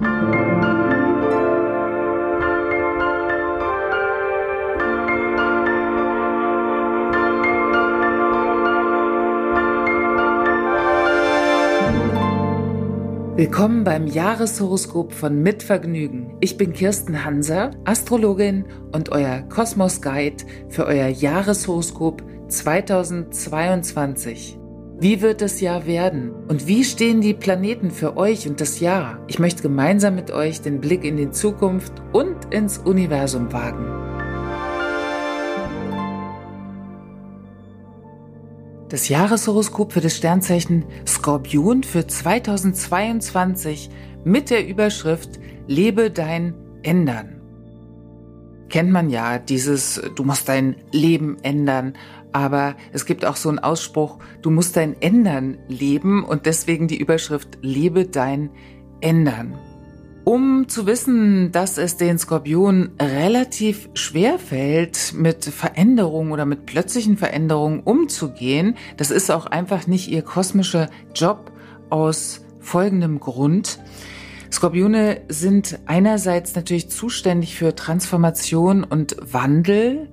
Willkommen beim Jahreshoroskop von Mitvergnügen. Ich bin Kirsten Hanser, Astrologin und euer Kosmos Guide für euer Jahreshoroskop 2022. Wie wird das Jahr werden? Und wie stehen die Planeten für euch und das Jahr? Ich möchte gemeinsam mit euch den Blick in die Zukunft und ins Universum wagen. Das Jahreshoroskop für das Sternzeichen Skorpion für 2022 mit der Überschrift Lebe dein Ändern. Kennt man ja dieses, du musst dein Leben ändern, aber es gibt auch so einen Ausspruch, du musst dein Ändern leben und deswegen die Überschrift Lebe dein Ändern. Um zu wissen, dass es den Skorpion relativ schwer fällt, mit Veränderungen oder mit plötzlichen Veränderungen umzugehen, das ist auch einfach nicht ihr kosmischer Job aus folgendem Grund. Skorpione sind einerseits natürlich zuständig für Transformation und Wandel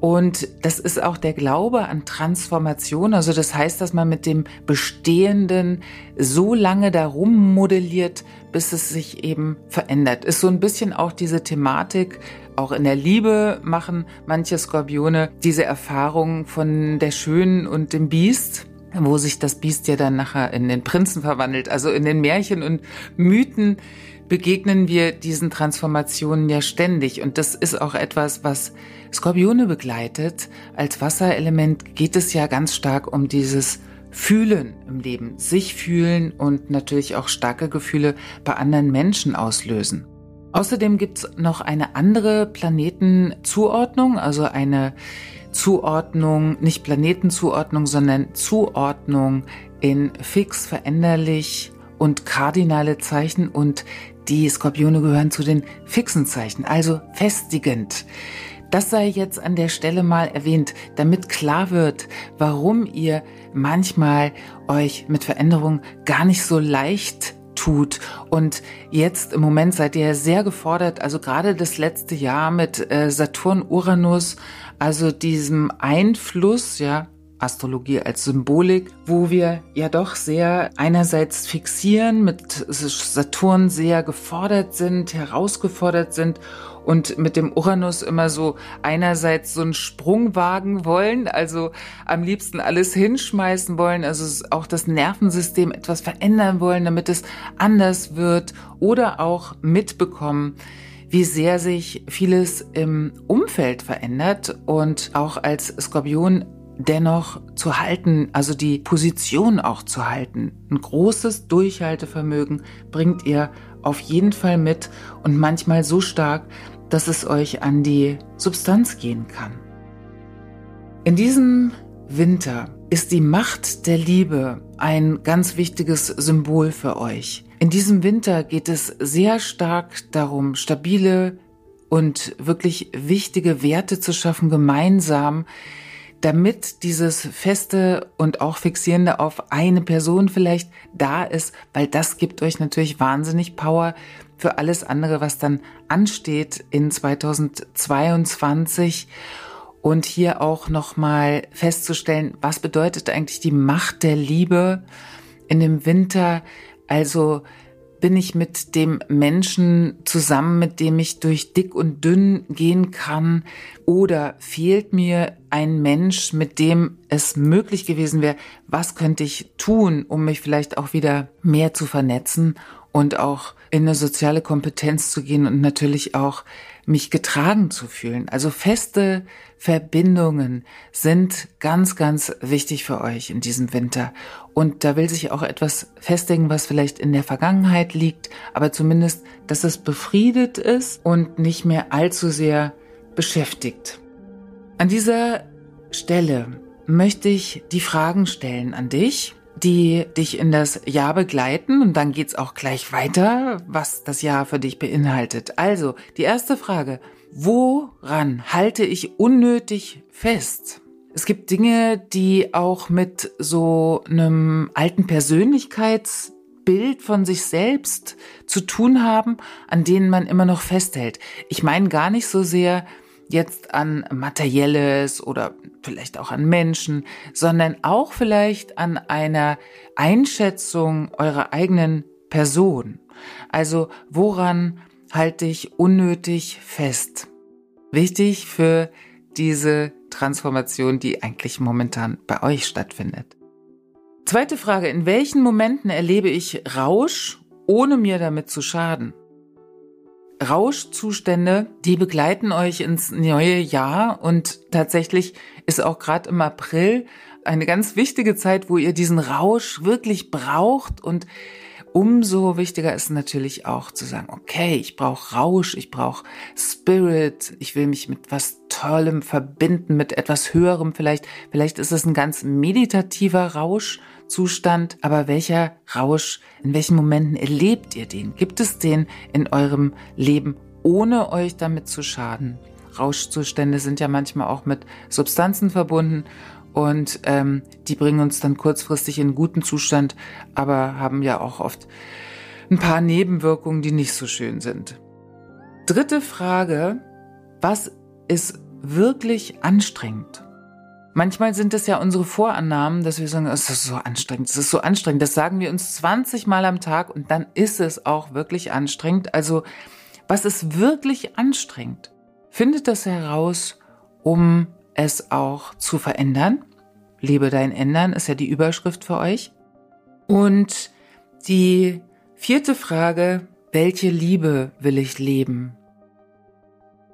und das ist auch der Glaube an Transformation. Also das heißt, dass man mit dem Bestehenden so lange darum modelliert, bis es sich eben verändert. Ist so ein bisschen auch diese Thematik, auch in der Liebe machen manche Skorpione diese Erfahrung von der Schönen und dem Biest wo sich das Biest ja dann nachher in den Prinzen verwandelt. Also in den Märchen und Mythen begegnen wir diesen Transformationen ja ständig. Und das ist auch etwas, was Skorpione begleitet. Als Wasserelement geht es ja ganz stark um dieses Fühlen im Leben, sich fühlen und natürlich auch starke Gefühle bei anderen Menschen auslösen. Außerdem gibt's noch eine andere Planetenzuordnung, also eine Zuordnung, nicht Planetenzuordnung, sondern Zuordnung in fix, veränderlich und kardinale Zeichen und die Skorpione gehören zu den fixen Zeichen, also festigend. Das sei jetzt an der Stelle mal erwähnt, damit klar wird, warum ihr manchmal euch mit Veränderung gar nicht so leicht tut. Und jetzt im Moment seid ihr sehr gefordert, also gerade das letzte Jahr mit äh, Saturn, Uranus, also diesem Einfluss, ja, Astrologie als Symbolik, wo wir ja doch sehr einerseits fixieren, mit Saturn sehr gefordert sind, herausgefordert sind und mit dem Uranus immer so einerseits so einen Sprung wagen wollen, also am liebsten alles hinschmeißen wollen, also auch das Nervensystem etwas verändern wollen, damit es anders wird oder auch mitbekommen, wie sehr sich vieles im Umfeld verändert und auch als Skorpion dennoch zu halten, also die Position auch zu halten. Ein großes Durchhaltevermögen bringt ihr auf jeden Fall mit und manchmal so stark, dass es euch an die Substanz gehen kann. In diesem Winter ist die Macht der Liebe ein ganz wichtiges Symbol für euch. In diesem Winter geht es sehr stark darum, stabile und wirklich wichtige Werte zu schaffen, gemeinsam, damit dieses feste und auch fixierende auf eine Person vielleicht da ist, weil das gibt euch natürlich wahnsinnig Power für alles andere, was dann ansteht in 2022 und hier auch nochmal festzustellen, was bedeutet eigentlich die Macht der Liebe in dem Winter, also bin ich mit dem Menschen zusammen, mit dem ich durch dick und dünn gehen kann? Oder fehlt mir ein Mensch, mit dem es möglich gewesen wäre? Was könnte ich tun, um mich vielleicht auch wieder mehr zu vernetzen und auch in eine soziale Kompetenz zu gehen und natürlich auch mich getragen zu fühlen. Also feste Verbindungen sind ganz, ganz wichtig für euch in diesem Winter. Und da will sich auch etwas festigen, was vielleicht in der Vergangenheit liegt, aber zumindest, dass es befriedet ist und nicht mehr allzu sehr beschäftigt. An dieser Stelle möchte ich die Fragen stellen an dich die dich in das Jahr begleiten und dann geht's auch gleich weiter, was das Jahr für dich beinhaltet. Also, die erste Frage, woran halte ich unnötig fest? Es gibt Dinge, die auch mit so einem alten Persönlichkeitsbild Bild von sich selbst zu tun haben, an denen man immer noch festhält. Ich meine gar nicht so sehr jetzt an materielles oder vielleicht auch an Menschen, sondern auch vielleicht an einer Einschätzung eurer eigenen Person. Also woran halte ich unnötig fest? Wichtig für diese Transformation, die eigentlich momentan bei euch stattfindet. Zweite Frage, in welchen Momenten erlebe ich Rausch, ohne mir damit zu schaden? Rauschzustände, die begleiten euch ins neue Jahr. Und tatsächlich ist auch gerade im April eine ganz wichtige Zeit, wo ihr diesen Rausch wirklich braucht. Und umso wichtiger ist natürlich auch zu sagen, okay, ich brauche Rausch, ich brauche Spirit, ich will mich mit was Tollem verbinden, mit etwas Höherem vielleicht. Vielleicht ist es ein ganz meditativer Rauschzustand, aber welcher Rausch, in welchen Momenten erlebt ihr den? Gibt es den in eurem Leben, ohne euch damit zu schaden? Rauschzustände sind ja manchmal auch mit Substanzen verbunden und ähm, die bringen uns dann kurzfristig in guten Zustand, aber haben ja auch oft ein paar Nebenwirkungen, die nicht so schön sind. Dritte Frage, was ist wirklich anstrengend? Manchmal sind es ja unsere Vorannahmen, dass wir sagen, es ist so anstrengend, es ist so anstrengend. Das sagen wir uns 20 Mal am Tag und dann ist es auch wirklich anstrengend. Also, was ist wirklich anstrengend? Findet das heraus, um es auch zu verändern. Lebe dein Ändern ist ja die Überschrift für euch. Und die vierte Frage, welche Liebe will ich leben?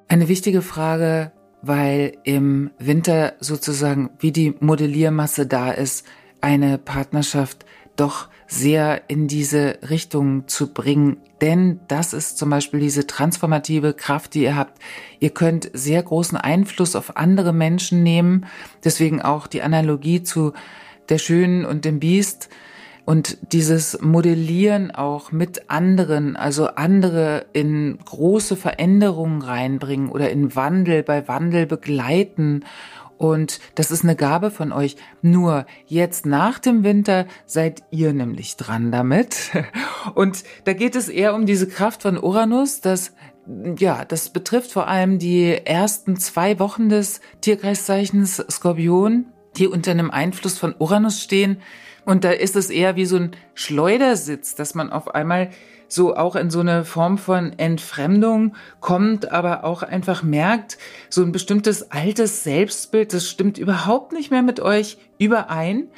Eine wichtige Frage, weil im Winter sozusagen wie die Modelliermasse da ist, eine Partnerschaft doch sehr in diese Richtung zu bringen. Denn das ist zum Beispiel diese transformative Kraft, die ihr habt. Ihr könnt sehr großen Einfluss auf andere Menschen nehmen. Deswegen auch die Analogie zu der Schönen und dem Biest. Und dieses Modellieren auch mit anderen, also andere in große Veränderungen reinbringen oder in Wandel, bei Wandel begleiten und das ist eine Gabe von euch. Nur jetzt nach dem Winter seid ihr nämlich dran damit. Und da geht es eher um diese Kraft von Uranus, dass ja, das betrifft vor allem die ersten zwei Wochen des Tierkreiszeichens Skorpion, die unter einem Einfluss von Uranus stehen. Und da ist es eher wie so ein Schleudersitz, dass man auf einmal so auch in so eine Form von Entfremdung kommt, aber auch einfach merkt, so ein bestimmtes altes Selbstbild, das stimmt überhaupt nicht mehr mit euch überein.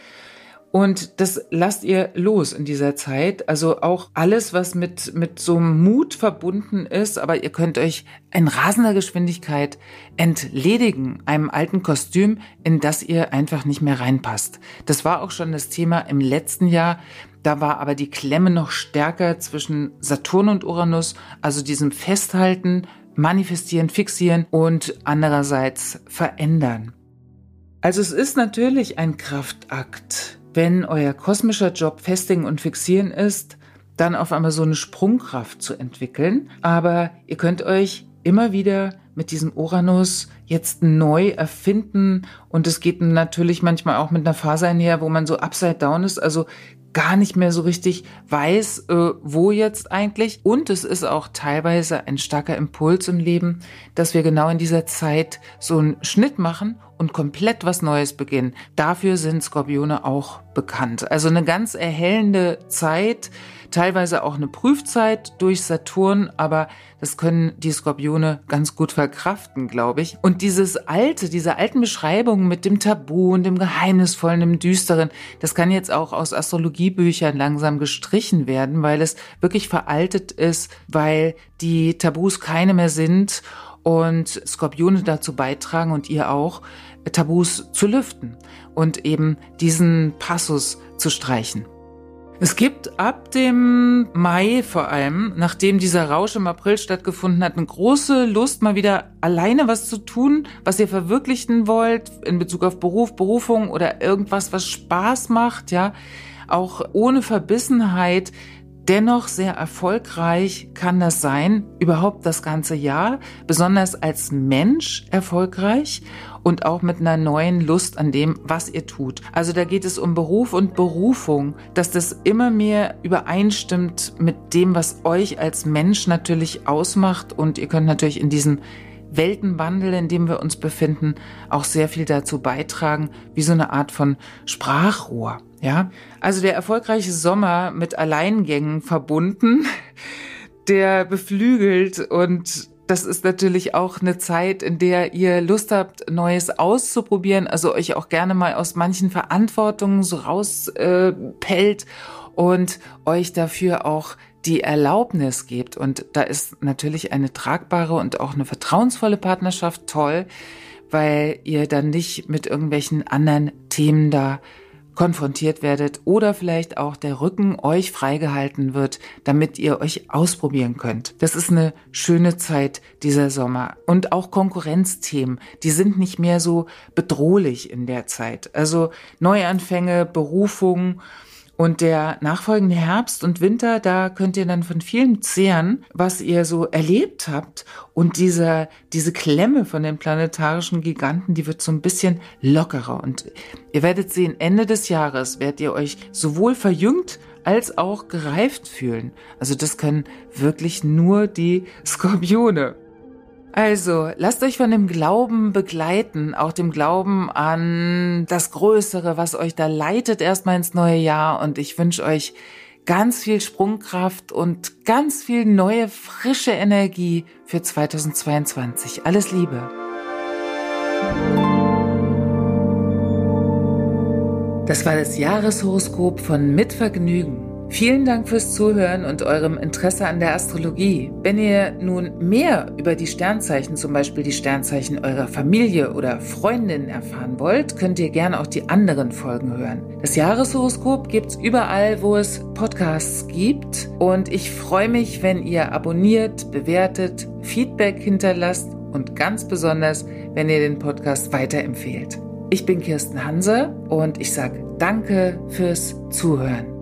Und das lasst ihr los in dieser Zeit. Also auch alles, was mit, mit so einem Mut verbunden ist, aber ihr könnt euch in rasender Geschwindigkeit entledigen, einem alten Kostüm, in das ihr einfach nicht mehr reinpasst. Das war auch schon das Thema im letzten Jahr. Da war aber die Klemme noch stärker zwischen Saturn und Uranus, also diesem Festhalten, Manifestieren, Fixieren und andererseits verändern. Also es ist natürlich ein Kraftakt, wenn euer kosmischer Job Festigen und Fixieren ist, dann auf einmal so eine Sprungkraft zu entwickeln. Aber ihr könnt euch immer wieder mit diesem Uranus jetzt neu erfinden und es geht natürlich manchmal auch mit einer Phase einher, wo man so upside down ist, also gar nicht mehr so richtig weiß, äh, wo jetzt eigentlich. Und es ist auch teilweise ein starker Impuls im Leben, dass wir genau in dieser Zeit so einen Schnitt machen und komplett was Neues beginnen. Dafür sind Skorpione auch bekannt. Also eine ganz erhellende Zeit, teilweise auch eine Prüfzeit durch Saturn, aber das können die Skorpione ganz gut verkraften, glaube ich. Und dieses alte, diese alten Beschreibungen mit dem Tabu und dem Geheimnisvollen, dem Düsteren, das kann jetzt auch aus Astrologiebüchern langsam gestrichen werden, weil es wirklich veraltet ist, weil die Tabus keine mehr sind und Skorpione dazu beitragen und ihr auch, Tabus zu lüften und eben diesen Passus zu streichen. Es gibt ab dem Mai vor allem, nachdem dieser Rausch im April stattgefunden hat, eine große Lust, mal wieder alleine was zu tun, was ihr verwirklichen wollt in Bezug auf Beruf, Berufung oder irgendwas, was Spaß macht, ja. Auch ohne Verbissenheit Dennoch sehr erfolgreich kann das sein, überhaupt das ganze Jahr, besonders als Mensch erfolgreich und auch mit einer neuen Lust an dem, was ihr tut. Also da geht es um Beruf und Berufung, dass das immer mehr übereinstimmt mit dem, was euch als Mensch natürlich ausmacht und ihr könnt natürlich in diesem Weltenwandel, in dem wir uns befinden, auch sehr viel dazu beitragen, wie so eine Art von Sprachrohr. Ja, also der erfolgreiche Sommer mit Alleingängen verbunden, der beflügelt und das ist natürlich auch eine Zeit, in der ihr Lust habt, Neues auszuprobieren, also euch auch gerne mal aus manchen Verantwortungen so rauspellt äh, und euch dafür auch die Erlaubnis gibt. Und da ist natürlich eine tragbare und auch eine vertrauensvolle Partnerschaft toll, weil ihr dann nicht mit irgendwelchen anderen Themen da konfrontiert werdet oder vielleicht auch der Rücken euch freigehalten wird, damit ihr euch ausprobieren könnt. Das ist eine schöne Zeit dieser Sommer. Und auch Konkurrenzthemen, die sind nicht mehr so bedrohlich in der Zeit. Also Neuanfänge, Berufungen, und der nachfolgende Herbst und Winter, da könnt ihr dann von vielem zehren, was ihr so erlebt habt. Und diese, diese Klemme von den planetarischen Giganten, die wird so ein bisschen lockerer. Und ihr werdet sehen, Ende des Jahres werdet ihr euch sowohl verjüngt als auch gereift fühlen. Also das können wirklich nur die Skorpione. Also, lasst euch von dem Glauben begleiten, auch dem Glauben an das Größere, was euch da leitet erstmal ins neue Jahr. Und ich wünsche euch ganz viel Sprungkraft und ganz viel neue, frische Energie für 2022. Alles Liebe. Das war das Jahreshoroskop von Mitvergnügen. Vielen Dank fürs Zuhören und eurem Interesse an der Astrologie. Wenn ihr nun mehr über die Sternzeichen, zum Beispiel die Sternzeichen eurer Familie oder Freundin erfahren wollt, könnt ihr gerne auch die anderen Folgen hören. Das Jahreshoroskop gibt's überall, wo es Podcasts gibt. Und ich freue mich, wenn ihr abonniert, bewertet, Feedback hinterlasst und ganz besonders, wenn ihr den Podcast weiterempfehlt. Ich bin Kirsten Hanse und ich sage Danke fürs Zuhören.